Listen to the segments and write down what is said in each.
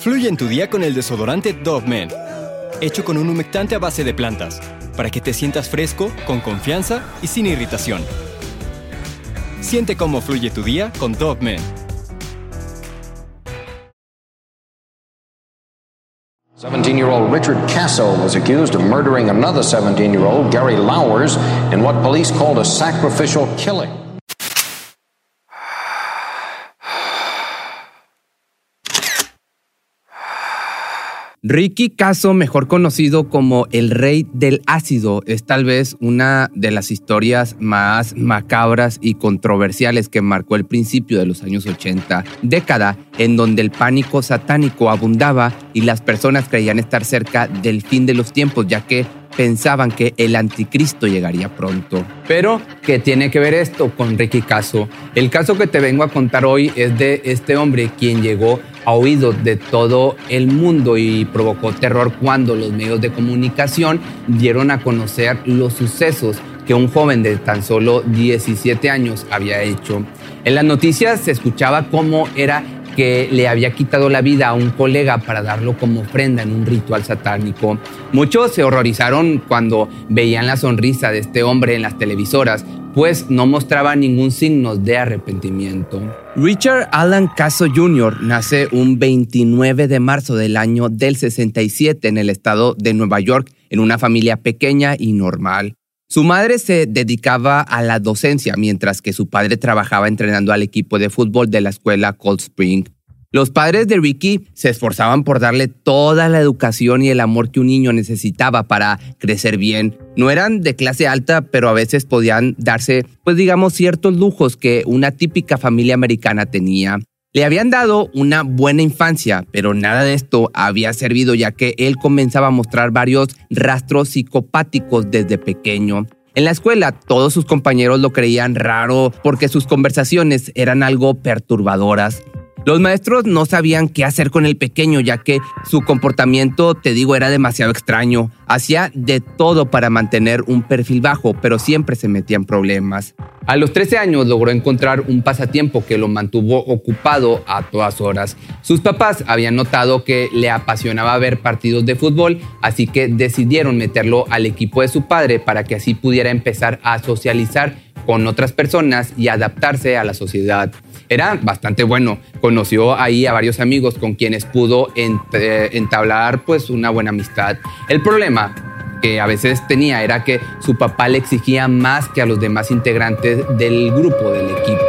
Fluye en tu día con el desodorante Dove Men, hecho con un humectante a base de plantas, para que te sientas fresco, con confianza y sin irritación. Siente cómo fluye tu día con Dove Men. 17-year-old Richard Casso was accused of murdering another 17-year-old, Gary Lowers, in what police called a sacrificial killing. Ricky Caso, mejor conocido como el rey del ácido, es tal vez una de las historias más macabras y controversiales que marcó el principio de los años 80, década en donde el pánico satánico abundaba y las personas creían estar cerca del fin de los tiempos, ya que pensaban que el anticristo llegaría pronto. Pero, ¿qué tiene que ver esto con Ricky Caso? El caso que te vengo a contar hoy es de este hombre quien llegó a oídos de todo el mundo y provocó terror cuando los medios de comunicación dieron a conocer los sucesos que un joven de tan solo 17 años había hecho. En las noticias se escuchaba cómo era que le había quitado la vida a un colega para darlo como ofrenda en un ritual satánico. Muchos se horrorizaron cuando veían la sonrisa de este hombre en las televisoras, pues no mostraba ningún signo de arrepentimiento. Richard Alan Caso Jr. nace un 29 de marzo del año del 67 en el estado de Nueva York, en una familia pequeña y normal. Su madre se dedicaba a la docencia, mientras que su padre trabajaba entrenando al equipo de fútbol de la escuela Cold Spring. Los padres de Ricky se esforzaban por darle toda la educación y el amor que un niño necesitaba para crecer bien. No eran de clase alta, pero a veces podían darse, pues digamos, ciertos lujos que una típica familia americana tenía. Le habían dado una buena infancia, pero nada de esto había servido ya que él comenzaba a mostrar varios rastros psicopáticos desde pequeño. En la escuela todos sus compañeros lo creían raro porque sus conversaciones eran algo perturbadoras. Los maestros no sabían qué hacer con el pequeño ya que su comportamiento, te digo, era demasiado extraño. Hacía de todo para mantener un perfil bajo, pero siempre se metía en problemas. A los 13 años logró encontrar un pasatiempo que lo mantuvo ocupado a todas horas. Sus papás habían notado que le apasionaba ver partidos de fútbol, así que decidieron meterlo al equipo de su padre para que así pudiera empezar a socializar con otras personas y adaptarse a la sociedad. Era bastante bueno, conoció ahí a varios amigos con quienes pudo entablar pues una buena amistad. El problema que a veces tenía era que su papá le exigía más que a los demás integrantes del grupo, del equipo.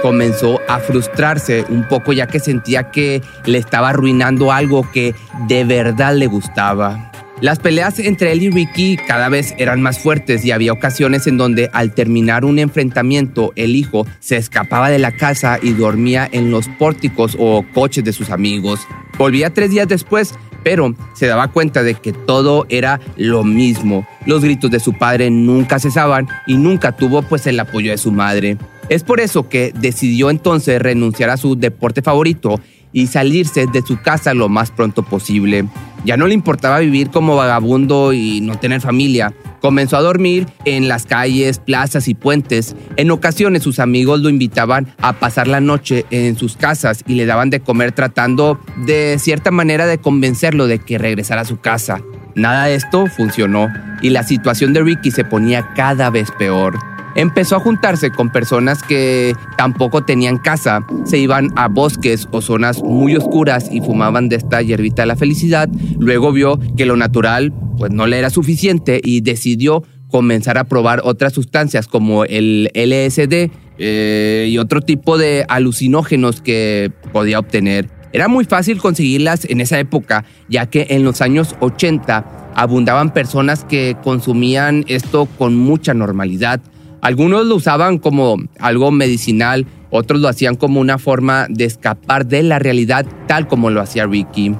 Comenzó a frustrarse un poco ya que sentía que le estaba arruinando algo que de verdad le gustaba. Las peleas entre él y Ricky cada vez eran más fuertes y había ocasiones en donde al terminar un enfrentamiento el hijo se escapaba de la casa y dormía en los pórticos o coches de sus amigos. Volvía tres días después, pero se daba cuenta de que todo era lo mismo. Los gritos de su padre nunca cesaban y nunca tuvo pues el apoyo de su madre. Es por eso que decidió entonces renunciar a su deporte favorito y salirse de su casa lo más pronto posible. Ya no le importaba vivir como vagabundo y no tener familia. Comenzó a dormir en las calles, plazas y puentes. En ocasiones sus amigos lo invitaban a pasar la noche en sus casas y le daban de comer tratando de cierta manera de convencerlo de que regresara a su casa. Nada de esto funcionó y la situación de Ricky se ponía cada vez peor empezó a juntarse con personas que tampoco tenían casa, se iban a bosques o zonas muy oscuras y fumaban de esta hierbita de la felicidad. Luego vio que lo natural pues no le era suficiente y decidió comenzar a probar otras sustancias como el LSD eh, y otro tipo de alucinógenos que podía obtener. Era muy fácil conseguirlas en esa época, ya que en los años 80 abundaban personas que consumían esto con mucha normalidad. Algunos lo usaban como algo medicinal, otros lo hacían como una forma de escapar de la realidad tal como lo hacía Ricky.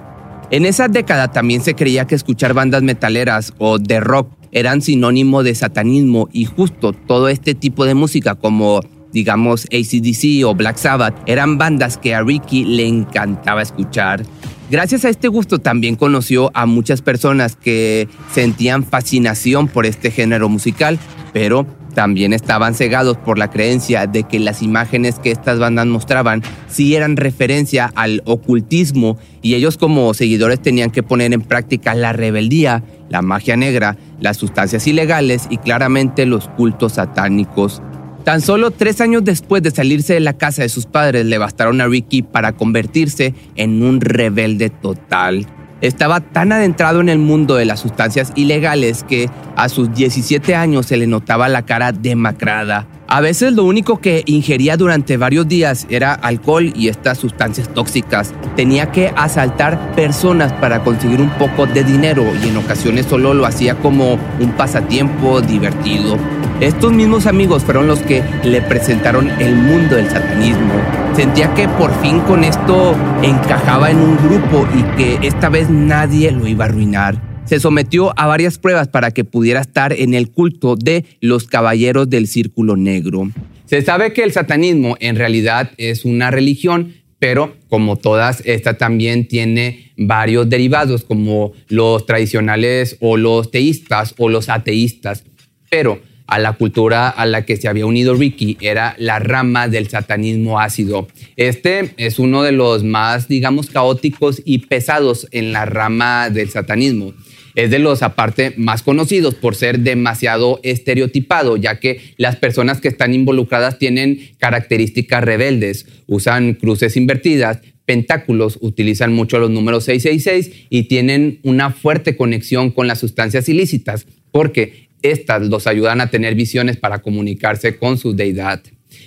En esa década también se creía que escuchar bandas metaleras o de rock eran sinónimo de satanismo y justo todo este tipo de música como digamos ACDC o Black Sabbath eran bandas que a Ricky le encantaba escuchar. Gracias a este gusto también conoció a muchas personas que sentían fascinación por este género musical, pero también estaban cegados por la creencia de que las imágenes que estas bandas mostraban sí eran referencia al ocultismo y ellos como seguidores tenían que poner en práctica la rebeldía, la magia negra, las sustancias ilegales y claramente los cultos satánicos. Tan solo tres años después de salirse de la casa de sus padres le bastaron a Ricky para convertirse en un rebelde total. Estaba tan adentrado en el mundo de las sustancias ilegales que a sus 17 años se le notaba la cara demacrada. A veces lo único que ingería durante varios días era alcohol y estas sustancias tóxicas. Tenía que asaltar personas para conseguir un poco de dinero y en ocasiones solo lo hacía como un pasatiempo divertido. Estos mismos amigos fueron los que le presentaron el mundo del satanismo. Sentía que por fin con esto encajaba en un grupo y que esta vez nadie lo iba a arruinar. Se sometió a varias pruebas para que pudiera estar en el culto de los caballeros del círculo negro. Se sabe que el satanismo en realidad es una religión, pero como todas, esta también tiene varios derivados, como los tradicionales o los teístas o los ateístas. Pero a la cultura a la que se había unido Ricky era la rama del satanismo ácido. Este es uno de los más, digamos, caóticos y pesados en la rama del satanismo. Es de los aparte más conocidos por ser demasiado estereotipado, ya que las personas que están involucradas tienen características rebeldes, usan cruces invertidas, pentáculos, utilizan mucho los números 666 y tienen una fuerte conexión con las sustancias ilícitas, porque estas los ayudan a tener visiones para comunicarse con su deidad.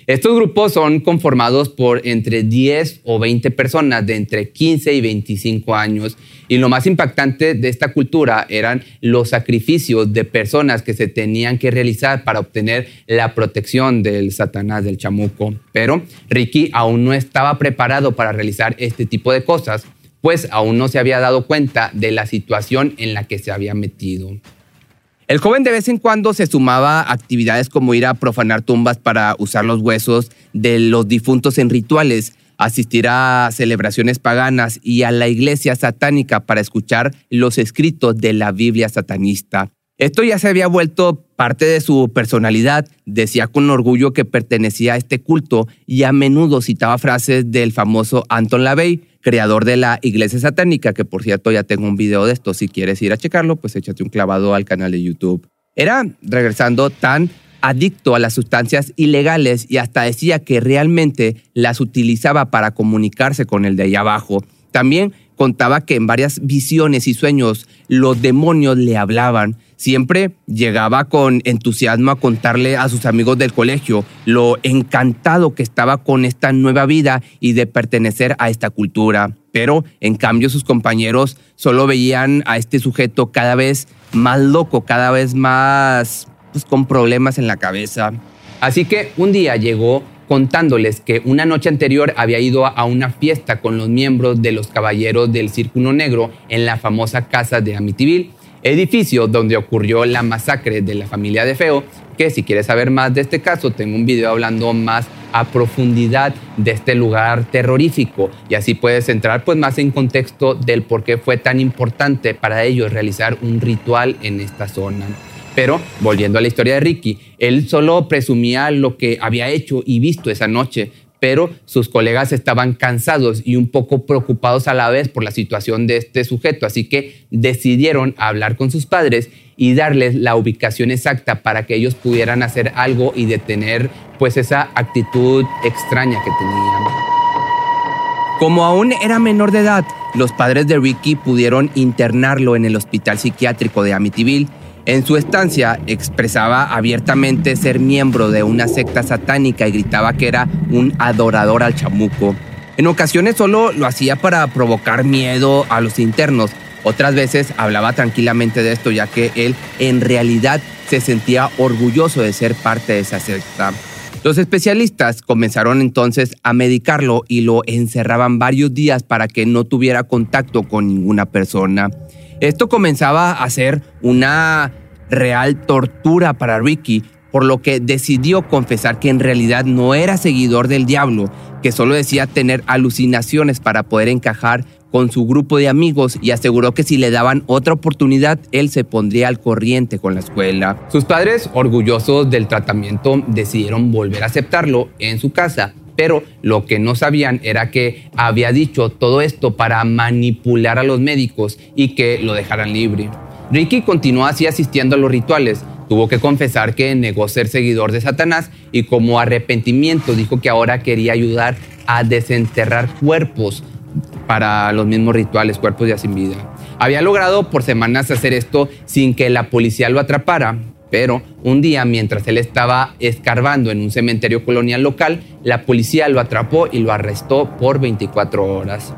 Estos grupos son conformados por entre 10 o 20 personas de entre 15 y 25 años y lo más impactante de esta cultura eran los sacrificios de personas que se tenían que realizar para obtener la protección del Satanás del chamuco. Pero Ricky aún no estaba preparado para realizar este tipo de cosas, pues aún no se había dado cuenta de la situación en la que se había metido. El joven de vez en cuando se sumaba a actividades como ir a profanar tumbas para usar los huesos de los difuntos en rituales, asistir a celebraciones paganas y a la iglesia satánica para escuchar los escritos de la Biblia satanista. Esto ya se había vuelto parte de su personalidad. Decía con orgullo que pertenecía a este culto y a menudo citaba frases del famoso Anton LaVey, creador de la iglesia satánica, que por cierto ya tengo un video de esto. Si quieres ir a checarlo, pues échate un clavado al canal de YouTube. Era, regresando, tan adicto a las sustancias ilegales y hasta decía que realmente las utilizaba para comunicarse con el de allá abajo. También contaba que en varias visiones y sueños los demonios le hablaban. Siempre llegaba con entusiasmo a contarle a sus amigos del colegio lo encantado que estaba con esta nueva vida y de pertenecer a esta cultura. Pero en cambio sus compañeros solo veían a este sujeto cada vez más loco, cada vez más pues, con problemas en la cabeza. Así que un día llegó contándoles que una noche anterior había ido a una fiesta con los miembros de los Caballeros del Círculo Negro en la famosa casa de Amityville, edificio donde ocurrió la masacre de la familia de Feo, que si quieres saber más de este caso, tengo un video hablando más a profundidad de este lugar terrorífico y así puedes entrar pues más en contexto del por qué fue tan importante para ellos realizar un ritual en esta zona. Pero volviendo a la historia de Ricky, él solo presumía lo que había hecho y visto esa noche, pero sus colegas estaban cansados y un poco preocupados a la vez por la situación de este sujeto, así que decidieron hablar con sus padres y darles la ubicación exacta para que ellos pudieran hacer algo y detener pues esa actitud extraña que tenían. Como aún era menor de edad, los padres de Ricky pudieron internarlo en el hospital psiquiátrico de Amityville en su estancia expresaba abiertamente ser miembro de una secta satánica y gritaba que era un adorador al chamuco. En ocasiones solo lo hacía para provocar miedo a los internos. Otras veces hablaba tranquilamente de esto ya que él en realidad se sentía orgulloso de ser parte de esa secta. Los especialistas comenzaron entonces a medicarlo y lo encerraban varios días para que no tuviera contacto con ninguna persona. Esto comenzaba a ser una real tortura para Ricky, por lo que decidió confesar que en realidad no era seguidor del diablo, que solo decía tener alucinaciones para poder encajar con su grupo de amigos y aseguró que si le daban otra oportunidad, él se pondría al corriente con la escuela. Sus padres, orgullosos del tratamiento, decidieron volver a aceptarlo en su casa, pero lo que no sabían era que había dicho todo esto para manipular a los médicos y que lo dejaran libre. Ricky continuó así asistiendo a los rituales, tuvo que confesar que negó ser seguidor de Satanás y como arrepentimiento dijo que ahora quería ayudar a desenterrar cuerpos para los mismos rituales, cuerpos ya sin vida. Había logrado por semanas hacer esto sin que la policía lo atrapara, pero un día mientras él estaba escarbando en un cementerio colonial local, la policía lo atrapó y lo arrestó por 24 horas.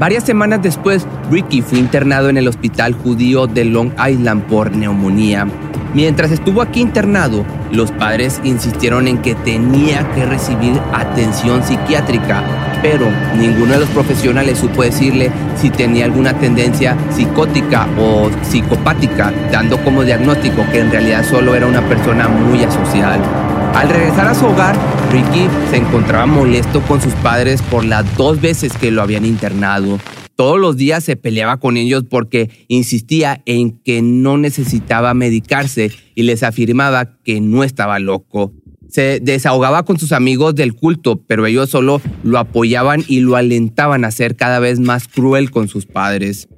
Varias semanas después, Ricky fue internado en el hospital judío de Long Island por neumonía. Mientras estuvo aquí internado, los padres insistieron en que tenía que recibir atención psiquiátrica, pero ninguno de los profesionales supo decirle si tenía alguna tendencia psicótica o psicopática, dando como diagnóstico que en realidad solo era una persona muy asocial. Al regresar a su hogar, Ricky se encontraba molesto con sus padres por las dos veces que lo habían internado. Todos los días se peleaba con ellos porque insistía en que no necesitaba medicarse y les afirmaba que no estaba loco. Se desahogaba con sus amigos del culto, pero ellos solo lo apoyaban y lo alentaban a ser cada vez más cruel con sus padres.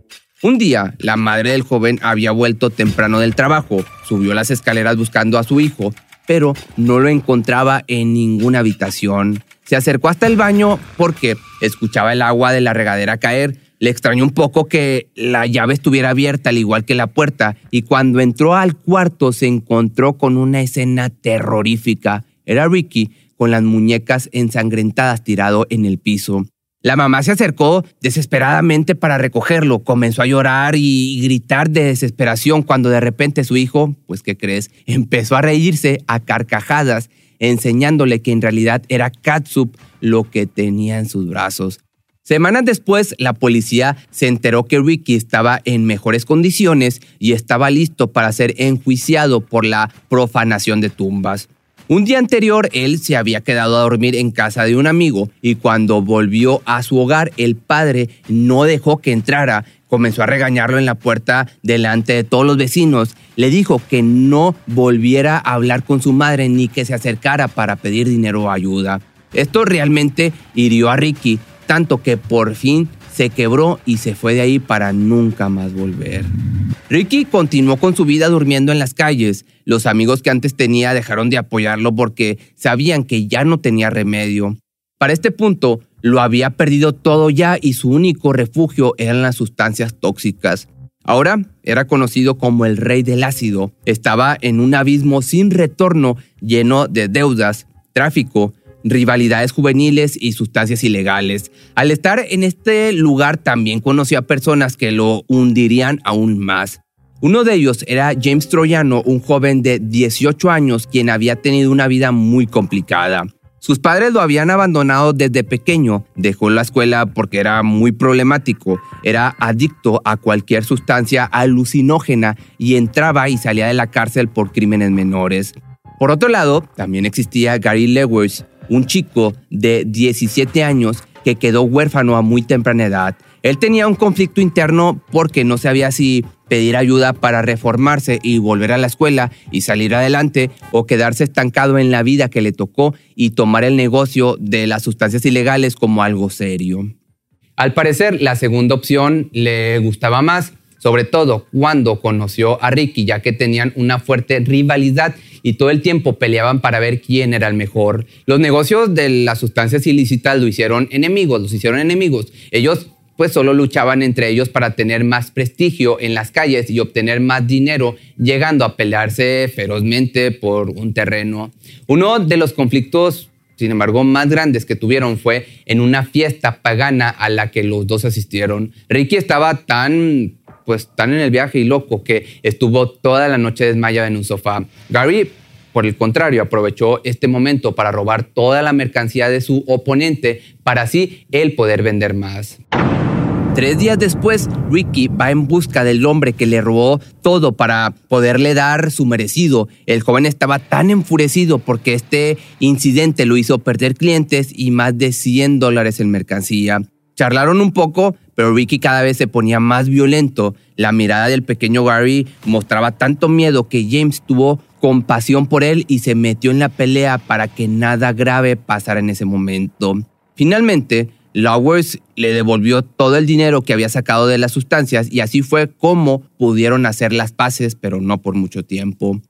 Un día, la madre del joven había vuelto temprano del trabajo, subió las escaleras buscando a su hijo pero no lo encontraba en ninguna habitación. Se acercó hasta el baño porque escuchaba el agua de la regadera caer. Le extrañó un poco que la llave estuviera abierta al igual que la puerta y cuando entró al cuarto se encontró con una escena terrorífica. Era Ricky con las muñecas ensangrentadas tirado en el piso. La mamá se acercó desesperadamente para recogerlo, comenzó a llorar y gritar de desesperación cuando de repente su hijo, pues ¿qué crees?, empezó a reírse a carcajadas, enseñándole que en realidad era Katsup lo que tenía en sus brazos. Semanas después, la policía se enteró que Ricky estaba en mejores condiciones y estaba listo para ser enjuiciado por la profanación de tumbas. Un día anterior, él se había quedado a dormir en casa de un amigo y cuando volvió a su hogar, el padre no dejó que entrara. Comenzó a regañarlo en la puerta delante de todos los vecinos. Le dijo que no volviera a hablar con su madre ni que se acercara para pedir dinero o ayuda. Esto realmente hirió a Ricky, tanto que por fin se quebró y se fue de ahí para nunca más volver. Ricky continuó con su vida durmiendo en las calles. Los amigos que antes tenía dejaron de apoyarlo porque sabían que ya no tenía remedio. Para este punto, lo había perdido todo ya y su único refugio eran las sustancias tóxicas. Ahora era conocido como el rey del ácido. Estaba en un abismo sin retorno lleno de deudas, tráfico, rivalidades juveniles y sustancias ilegales. Al estar en este lugar también conoció a personas que lo hundirían aún más. Uno de ellos era James Troyano, un joven de 18 años quien había tenido una vida muy complicada. Sus padres lo habían abandonado desde pequeño, dejó la escuela porque era muy problemático, era adicto a cualquier sustancia alucinógena y entraba y salía de la cárcel por crímenes menores. Por otro lado, también existía Gary Lewis, un chico de 17 años que quedó huérfano a muy temprana edad. Él tenía un conflicto interno porque no sabía si pedir ayuda para reformarse y volver a la escuela y salir adelante o quedarse estancado en la vida que le tocó y tomar el negocio de las sustancias ilegales como algo serio. Al parecer, la segunda opción le gustaba más, sobre todo cuando conoció a Ricky, ya que tenían una fuerte rivalidad y todo el tiempo peleaban para ver quién era el mejor. Los negocios de las sustancias ilícitas lo hicieron enemigos, los hicieron enemigos. Ellos pues solo luchaban entre ellos para tener más prestigio en las calles y obtener más dinero, llegando a pelearse ferozmente por un terreno. Uno de los conflictos, sin embargo, más grandes que tuvieron fue en una fiesta pagana a la que los dos asistieron. Ricky estaba tan pues tan en el viaje y loco que estuvo toda la noche desmayado en un sofá. Gary, por el contrario, aprovechó este momento para robar toda la mercancía de su oponente para así él poder vender más. Tres días después, Ricky va en busca del hombre que le robó todo para poderle dar su merecido. El joven estaba tan enfurecido porque este incidente lo hizo perder clientes y más de 100 dólares en mercancía. Charlaron un poco, pero Ricky cada vez se ponía más violento. La mirada del pequeño Gary mostraba tanto miedo que James tuvo compasión por él y se metió en la pelea para que nada grave pasara en ese momento. Finalmente, Lowers le devolvió todo el dinero que había sacado de las sustancias y así fue como pudieron hacer las paces, pero no por mucho tiempo.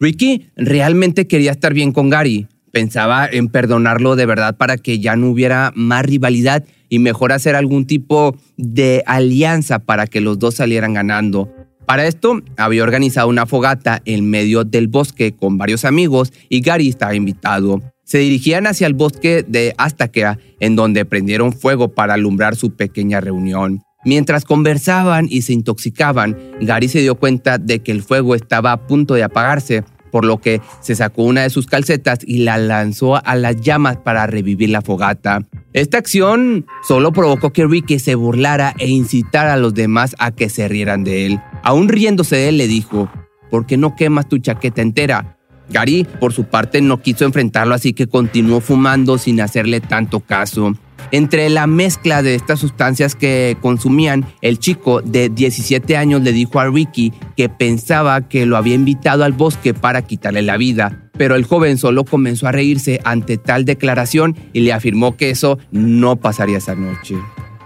Ricky realmente quería estar bien con Gary. Pensaba en perdonarlo de verdad para que ya no hubiera más rivalidad y mejor hacer algún tipo de alianza para que los dos salieran ganando. Para esto había organizado una fogata en medio del bosque con varios amigos y Gary estaba invitado. Se dirigían hacia el bosque de Astakea, en donde prendieron fuego para alumbrar su pequeña reunión. Mientras conversaban y se intoxicaban, Gary se dio cuenta de que el fuego estaba a punto de apagarse, por lo que se sacó una de sus calcetas y la lanzó a las llamas para revivir la fogata. Esta acción solo provocó que Ricky se burlara e incitara a los demás a que se rieran de él. Aún riéndose de él, le dijo, ¿por qué no quemas tu chaqueta entera? Gary, por su parte, no quiso enfrentarlo, así que continuó fumando sin hacerle tanto caso. Entre la mezcla de estas sustancias que consumían, el chico de 17 años le dijo a Ricky que pensaba que lo había invitado al bosque para quitarle la vida, pero el joven solo comenzó a reírse ante tal declaración y le afirmó que eso no pasaría esa noche.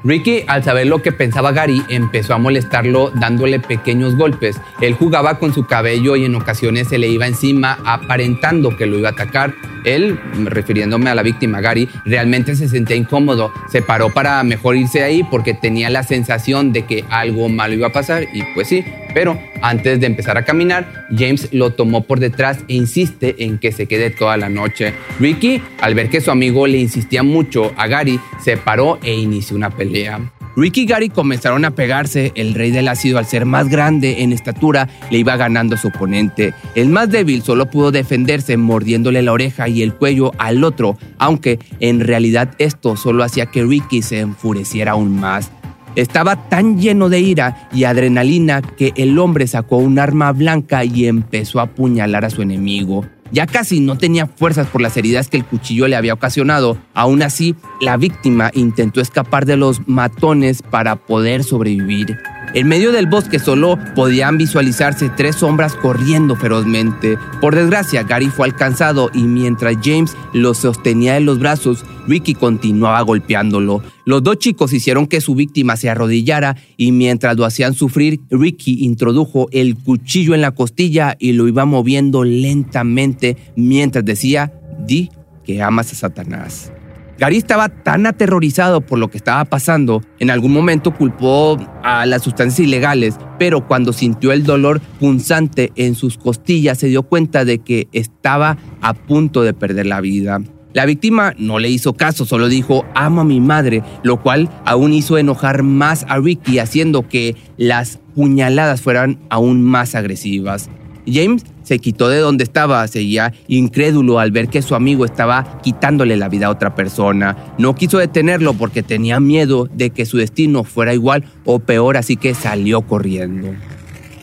Ricky, al saber lo que pensaba Gary, empezó a molestarlo dándole pequeños golpes. Él jugaba con su cabello y en ocasiones se le iba encima aparentando que lo iba a atacar. Él, refiriéndome a la víctima Gary, realmente se sentía incómodo. Se paró para mejor irse ahí porque tenía la sensación de que algo malo iba a pasar y pues sí, pero antes de empezar a caminar, James lo tomó por detrás e insiste en que se quede toda la noche. Ricky, al ver que su amigo le insistía mucho a Gary, se paró e inició una pelea. Ricky y Gary comenzaron a pegarse. El rey del ácido, al ser más grande en estatura, le iba ganando a su oponente. El más débil solo pudo defenderse mordiéndole la oreja y el cuello al otro, aunque en realidad esto solo hacía que Ricky se enfureciera aún más. Estaba tan lleno de ira y adrenalina que el hombre sacó un arma blanca y empezó a apuñalar a su enemigo. Ya casi no tenía fuerzas por las heridas que el cuchillo le había ocasionado. Aún así, la víctima intentó escapar de los matones para poder sobrevivir. En medio del bosque solo podían visualizarse tres sombras corriendo ferozmente. Por desgracia, Gary fue alcanzado y mientras James lo sostenía en los brazos, Ricky continuaba golpeándolo. Los dos chicos hicieron que su víctima se arrodillara y mientras lo hacían sufrir, Ricky introdujo el cuchillo en la costilla y lo iba moviendo lentamente mientras decía, di que amas a Satanás. Gary estaba tan aterrorizado por lo que estaba pasando, en algún momento culpó a las sustancias ilegales, pero cuando sintió el dolor punzante en sus costillas se dio cuenta de que estaba a punto de perder la vida. La víctima no le hizo caso, solo dijo amo a mi madre, lo cual aún hizo enojar más a Ricky, haciendo que las puñaladas fueran aún más agresivas. James se quitó de donde estaba, seguía incrédulo al ver que su amigo estaba quitándole la vida a otra persona. No quiso detenerlo porque tenía miedo de que su destino fuera igual o peor, así que salió corriendo.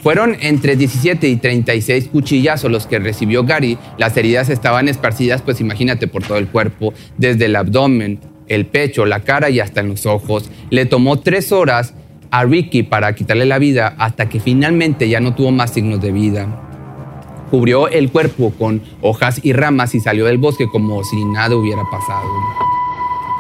Fueron entre 17 y 36 cuchillazos los que recibió Gary. Las heridas estaban esparcidas, pues imagínate, por todo el cuerpo, desde el abdomen, el pecho, la cara y hasta en los ojos. Le tomó tres horas a Ricky para quitarle la vida hasta que finalmente ya no tuvo más signos de vida cubrió el cuerpo con hojas y ramas y salió del bosque como si nada hubiera pasado.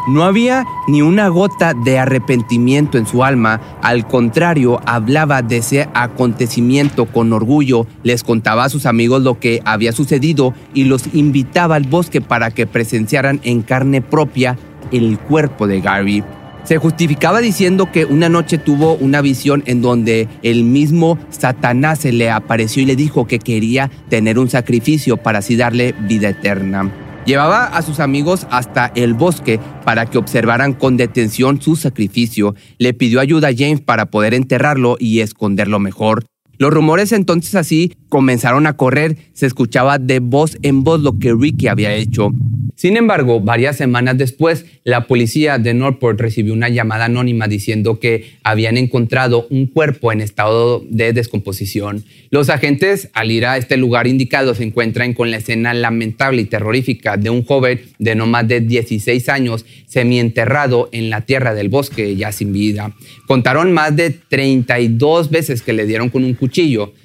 No había ni una gota de arrepentimiento en su alma, al contrario, hablaba de ese acontecimiento con orgullo, les contaba a sus amigos lo que había sucedido y los invitaba al bosque para que presenciaran en carne propia el cuerpo de Gary. Se justificaba diciendo que una noche tuvo una visión en donde el mismo Satanás se le apareció y le dijo que quería tener un sacrificio para así darle vida eterna. Llevaba a sus amigos hasta el bosque para que observaran con detención su sacrificio. Le pidió ayuda a James para poder enterrarlo y esconderlo mejor. Los rumores entonces así comenzaron a correr, se escuchaba de voz en voz lo que Ricky había hecho. Sin embargo, varias semanas después, la policía de Northport recibió una llamada anónima diciendo que habían encontrado un cuerpo en estado de descomposición. Los agentes, al ir a este lugar indicado, se encuentran con la escena lamentable y terrorífica de un joven de no más de 16 años semienterrado en la tierra del bosque, ya sin vida. Contaron más de 32 veces que le dieron con un cuchillo.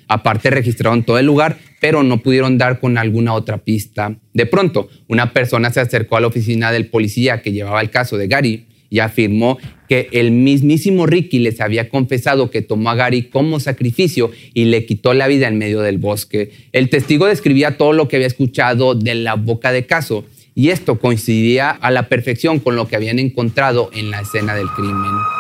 Aparte registraron todo el lugar, pero no pudieron dar con alguna otra pista. De pronto, una persona se acercó a la oficina del policía que llevaba el caso de Gary y afirmó que el mismísimo Ricky les había confesado que tomó a Gary como sacrificio y le quitó la vida en medio del bosque. El testigo describía todo lo que había escuchado de la boca de caso y esto coincidía a la perfección con lo que habían encontrado en la escena del crimen.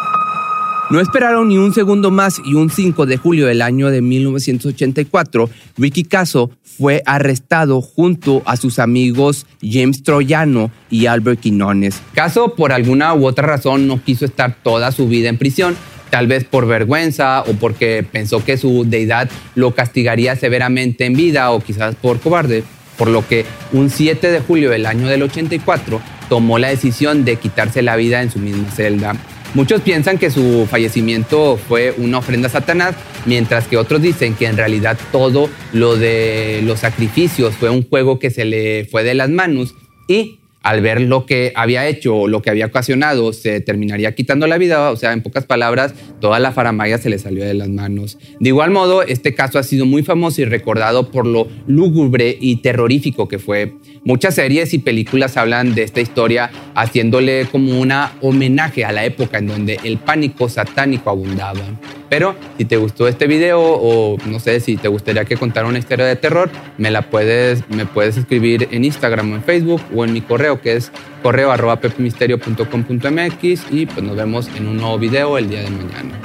No esperaron ni un segundo más y un 5 de julio del año de 1984, Ricky Caso fue arrestado junto a sus amigos James Troyano y Albert Quinones. Caso, por alguna u otra razón, no quiso estar toda su vida en prisión, tal vez por vergüenza o porque pensó que su deidad lo castigaría severamente en vida o quizás por cobarde, por lo que un 7 de julio del año del 84 tomó la decisión de quitarse la vida en su misma celda. Muchos piensan que su fallecimiento fue una ofrenda a Satanás, mientras que otros dicen que en realidad todo lo de los sacrificios fue un juego que se le fue de las manos y al ver lo que había hecho o lo que había ocasionado, se terminaría quitando la vida. O sea, en pocas palabras, toda la faramaya se le salió de las manos. De igual modo, este caso ha sido muy famoso y recordado por lo lúgubre y terrorífico que fue. Muchas series y películas hablan de esta historia haciéndole como una homenaje a la época en donde el pánico satánico abundaba. Pero si te gustó este video o no sé si te gustaría que contara una historia de terror, me la puedes, me puedes escribir en Instagram o en Facebook o en mi correo que es correo arroba y pues nos vemos en un nuevo video el día de mañana.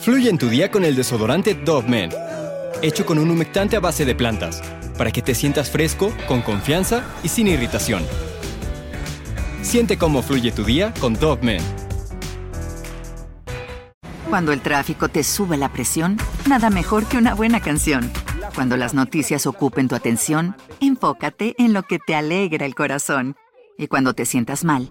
Fluye en tu día con el desodorante Dove Men, hecho con un humectante a base de plantas, para que te sientas fresco, con confianza y sin irritación. Siente cómo fluye tu día con Dove Men. Cuando el tráfico te sube la presión, nada mejor que una buena canción. Cuando las noticias ocupen tu atención, enfócate en lo que te alegra el corazón. Y cuando te sientas mal,